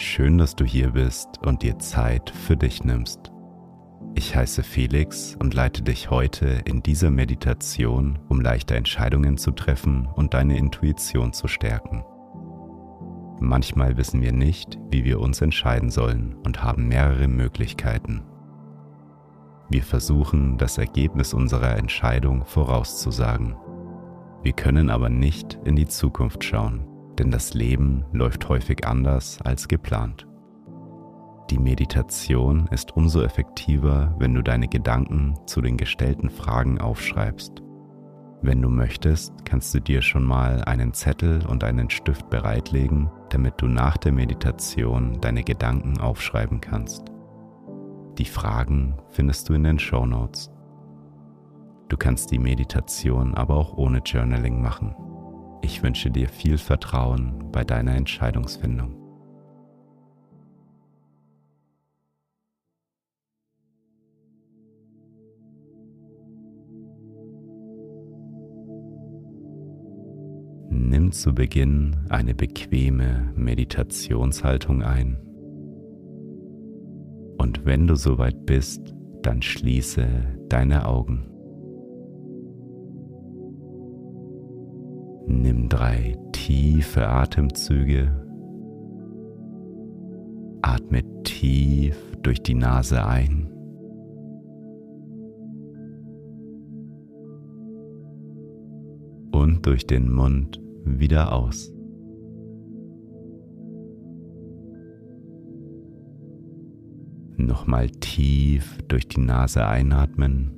Schön, dass du hier bist und dir Zeit für dich nimmst. Ich heiße Felix und leite dich heute in dieser Meditation, um leichte Entscheidungen zu treffen und deine Intuition zu stärken. Manchmal wissen wir nicht, wie wir uns entscheiden sollen und haben mehrere Möglichkeiten. Wir versuchen, das Ergebnis unserer Entscheidung vorauszusagen. Wir können aber nicht in die Zukunft schauen, denn das Leben läuft häufig anders als geplant. Die Meditation ist umso effektiver, wenn du deine Gedanken zu den gestellten Fragen aufschreibst. Wenn du möchtest, kannst du dir schon mal einen Zettel und einen Stift bereitlegen, damit du nach der Meditation deine Gedanken aufschreiben kannst. Die Fragen findest du in den Show Notes. Du kannst die Meditation aber auch ohne Journaling machen. Ich wünsche dir viel Vertrauen bei deiner Entscheidungsfindung. Nimm zu Beginn eine bequeme Meditationshaltung ein. Und wenn du soweit bist, dann schließe deine Augen. Nimm drei tiefe Atemzüge. Atme tief durch die Nase ein. Und durch den Mund wieder aus. Nochmal tief durch die Nase einatmen.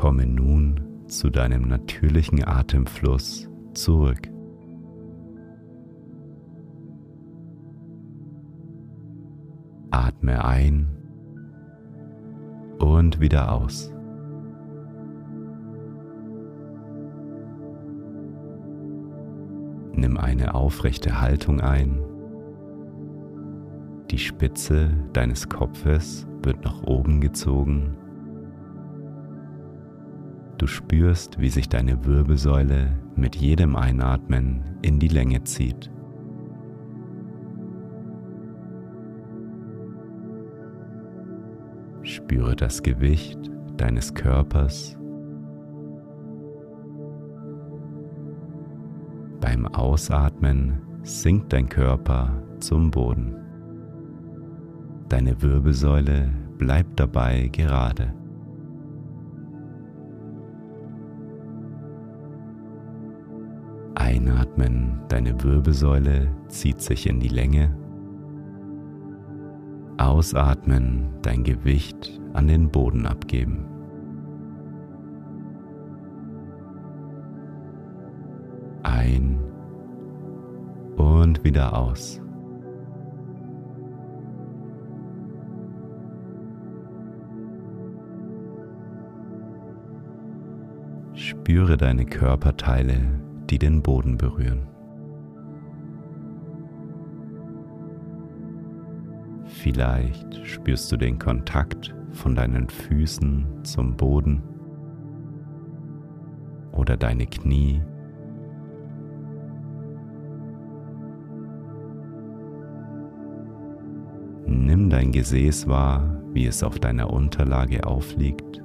Komme nun zu deinem natürlichen Atemfluss zurück. Atme ein und wieder aus. Nimm eine aufrechte Haltung ein. Die Spitze deines Kopfes wird nach oben gezogen. Du spürst, wie sich deine Wirbelsäule mit jedem Einatmen in die Länge zieht. Spüre das Gewicht deines Körpers. Beim Ausatmen sinkt dein Körper zum Boden. Deine Wirbelsäule bleibt dabei gerade. Einatmen, deine Wirbelsäule zieht sich in die Länge. Ausatmen, dein Gewicht an den Boden abgeben. Ein und wieder aus. Spüre deine Körperteile, die den Boden berühren. Vielleicht spürst du den Kontakt von deinen Füßen zum Boden oder deine Knie. Nimm dein Gesäß wahr, wie es auf deiner Unterlage aufliegt.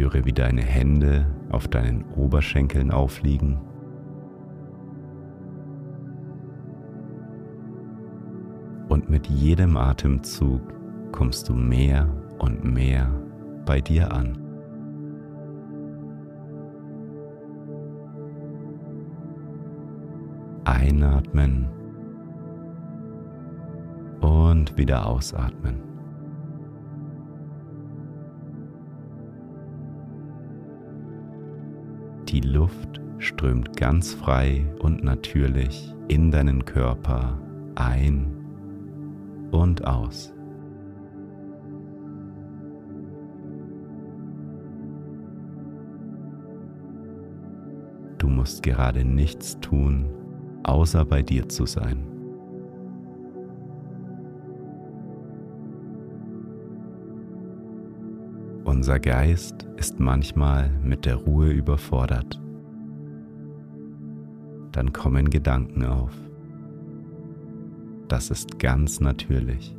Spüre, wie deine Hände auf deinen Oberschenkeln aufliegen. Und mit jedem Atemzug kommst du mehr und mehr bei dir an. Einatmen und wieder ausatmen. Die Luft strömt ganz frei und natürlich in deinen Körper ein und aus. Du musst gerade nichts tun, außer bei dir zu sein. Unser Geist ist manchmal mit der Ruhe überfordert. Dann kommen Gedanken auf. Das ist ganz natürlich.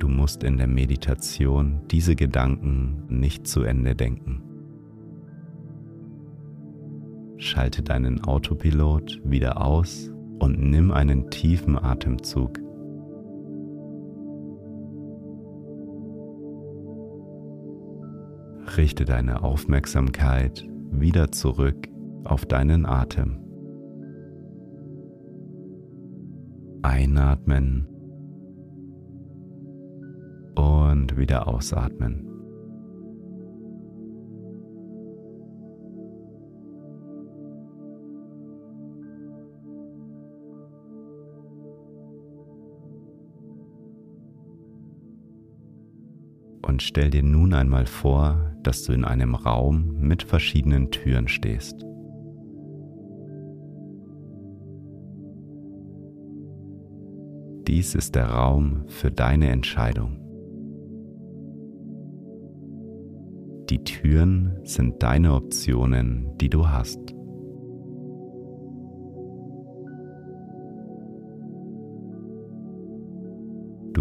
Du musst in der Meditation diese Gedanken nicht zu Ende denken. Schalte deinen Autopilot wieder aus und nimm einen tiefen Atemzug richte deine Aufmerksamkeit wieder zurück auf deinen Atem. Einatmen und wieder ausatmen. Und stell dir nun einmal vor, dass du in einem Raum mit verschiedenen Türen stehst. Dies ist der Raum für deine Entscheidung. Die Türen sind deine Optionen, die du hast.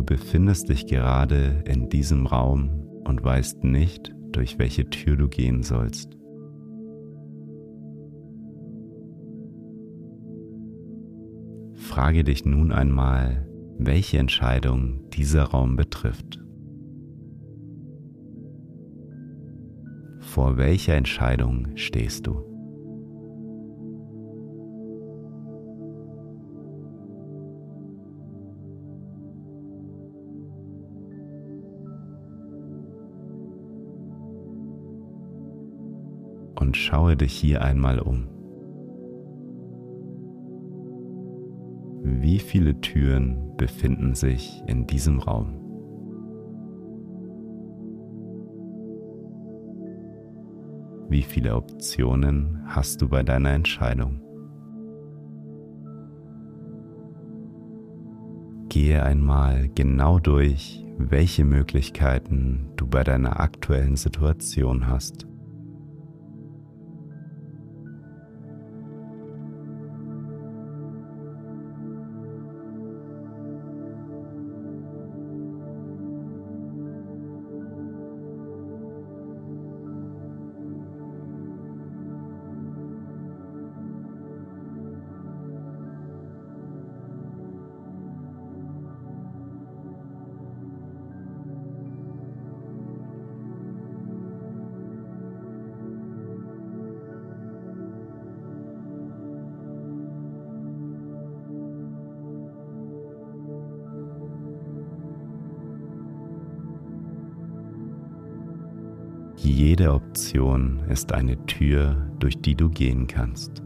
Befindest dich gerade in diesem Raum und weißt nicht, durch welche Tür du gehen sollst. Frage dich nun einmal, welche Entscheidung dieser Raum betrifft. Vor welcher Entscheidung stehst du? Und schaue dich hier einmal um. Wie viele Türen befinden sich in diesem Raum? Wie viele Optionen hast du bei deiner Entscheidung? Gehe einmal genau durch, welche Möglichkeiten du bei deiner aktuellen Situation hast. Jede Option ist eine Tür, durch die du gehen kannst.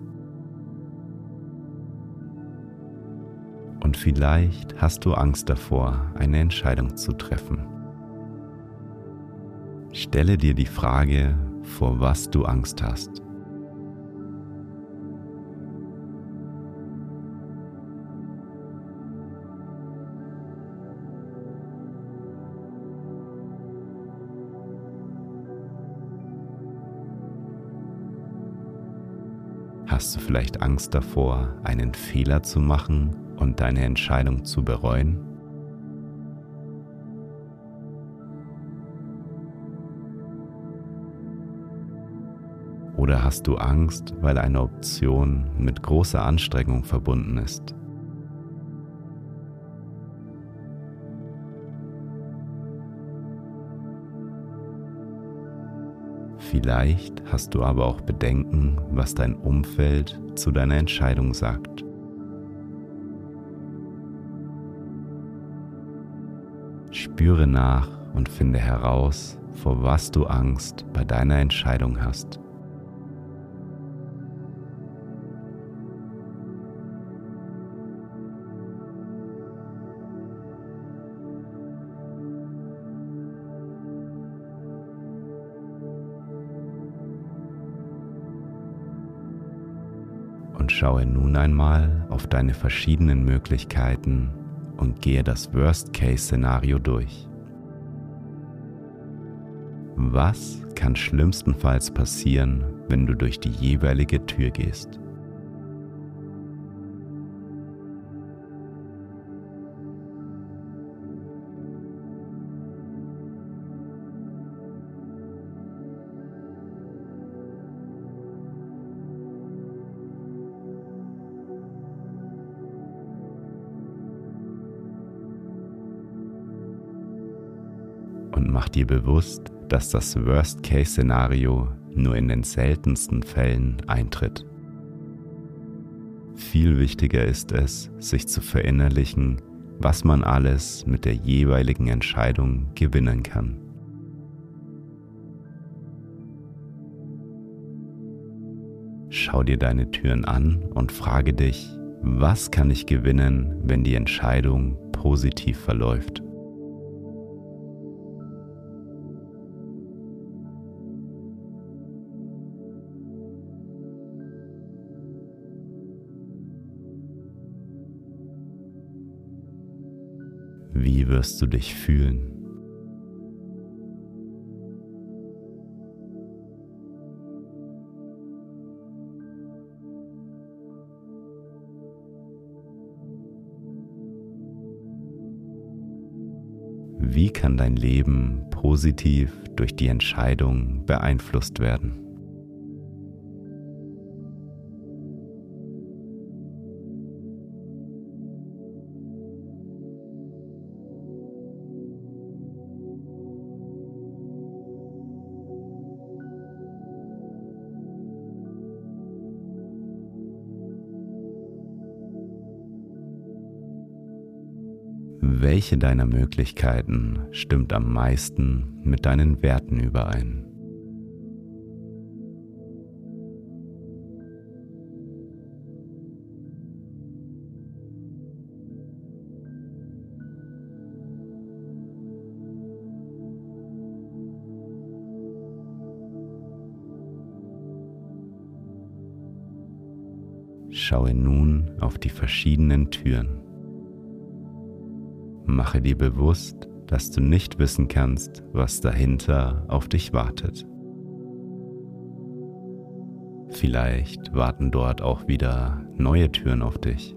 Und vielleicht hast du Angst davor, eine Entscheidung zu treffen. Stelle dir die Frage, vor was du Angst hast. vielleicht Angst davor, einen Fehler zu machen und deine Entscheidung zu bereuen? Oder hast du Angst, weil eine Option mit großer Anstrengung verbunden ist? Vielleicht hast du aber auch Bedenken, was dein Umfeld zu deiner Entscheidung sagt. Spüre nach und finde heraus, vor was du Angst bei deiner Entscheidung hast. Und schaue nun einmal auf deine verschiedenen Möglichkeiten und gehe das Worst-Case-Szenario durch. Was kann schlimmstenfalls passieren, wenn du durch die jeweilige Tür gehst? Mach dir bewusst, dass das Worst-Case-Szenario nur in den seltensten Fällen eintritt. Viel wichtiger ist es, sich zu verinnerlichen, was man alles mit der jeweiligen Entscheidung gewinnen kann. Schau dir deine Türen an und frage dich, was kann ich gewinnen, wenn die Entscheidung positiv verläuft? Wie wirst du dich fühlen? Wie kann dein Leben positiv durch die Entscheidung beeinflusst werden? Welche deiner Möglichkeiten stimmt am meisten mit deinen Werten überein? Schaue nun auf die verschiedenen Türen. Mache dir bewusst, dass du nicht wissen kannst, was dahinter auf dich wartet. Vielleicht warten dort auch wieder neue Türen auf dich.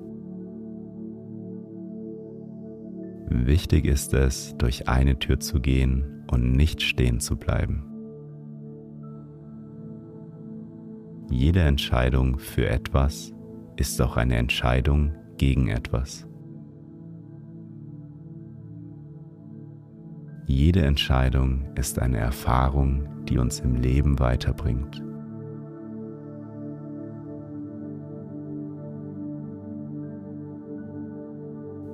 Wichtig ist es, durch eine Tür zu gehen und nicht stehen zu bleiben. Jede Entscheidung für etwas ist auch eine Entscheidung gegen etwas. Jede Entscheidung ist eine Erfahrung, die uns im Leben weiterbringt.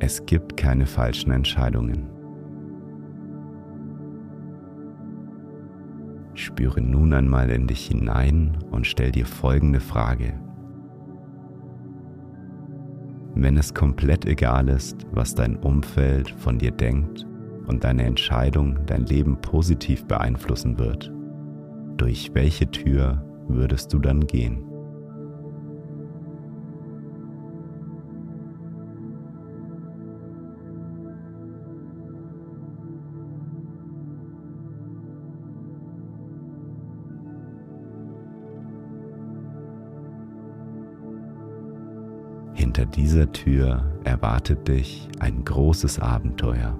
Es gibt keine falschen Entscheidungen. Spüre nun einmal in dich hinein und stell dir folgende Frage. Wenn es komplett egal ist, was dein Umfeld von dir denkt und deine Entscheidung dein Leben positiv beeinflussen wird, durch welche Tür würdest du dann gehen? Hinter dieser Tür erwartet dich ein großes Abenteuer.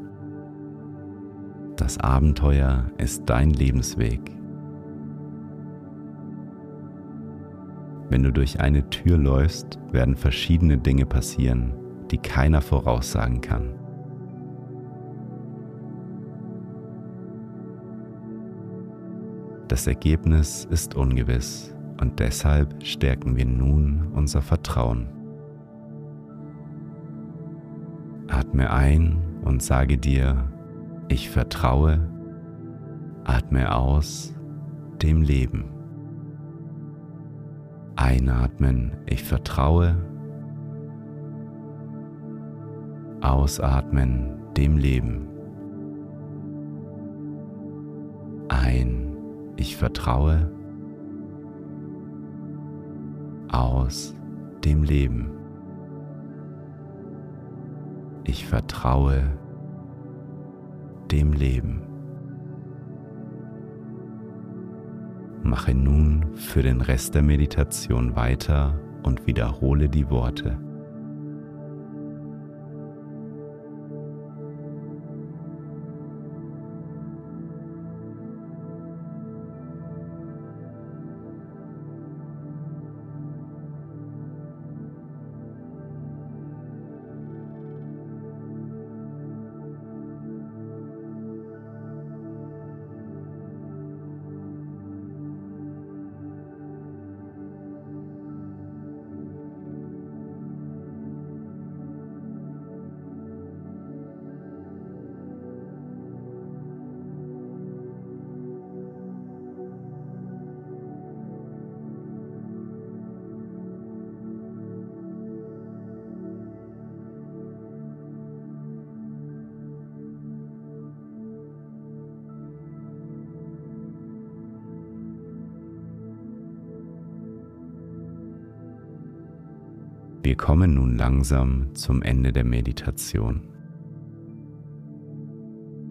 Das Abenteuer ist dein Lebensweg. Wenn du durch eine Tür läufst, werden verschiedene Dinge passieren, die keiner voraussagen kann. Das Ergebnis ist ungewiss und deshalb stärken wir nun unser Vertrauen. Atme ein und sage dir, ich vertraue. Atme aus dem Leben. Einatmen, ich vertraue. Ausatmen, dem Leben. Ein, ich vertraue. Aus dem Leben. Ich vertraue dem Leben. Mache nun für den Rest der Meditation weiter und wiederhole die Worte. Wir kommen nun langsam zum Ende der Meditation.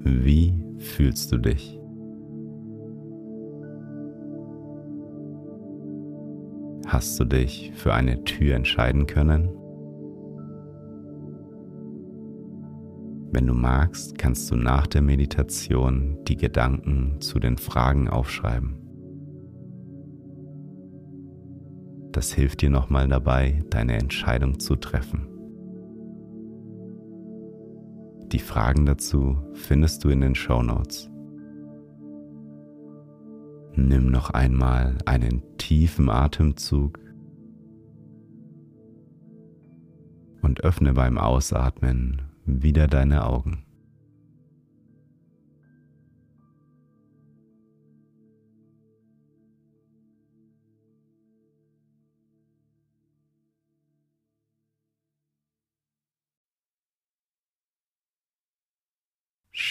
Wie fühlst du dich? Hast du dich für eine Tür entscheiden können? Wenn du magst, kannst du nach der Meditation die Gedanken zu den Fragen aufschreiben. Das hilft dir nochmal dabei, deine Entscheidung zu treffen. Die Fragen dazu findest du in den Show Notes. Nimm noch einmal einen tiefen Atemzug und öffne beim Ausatmen wieder deine Augen.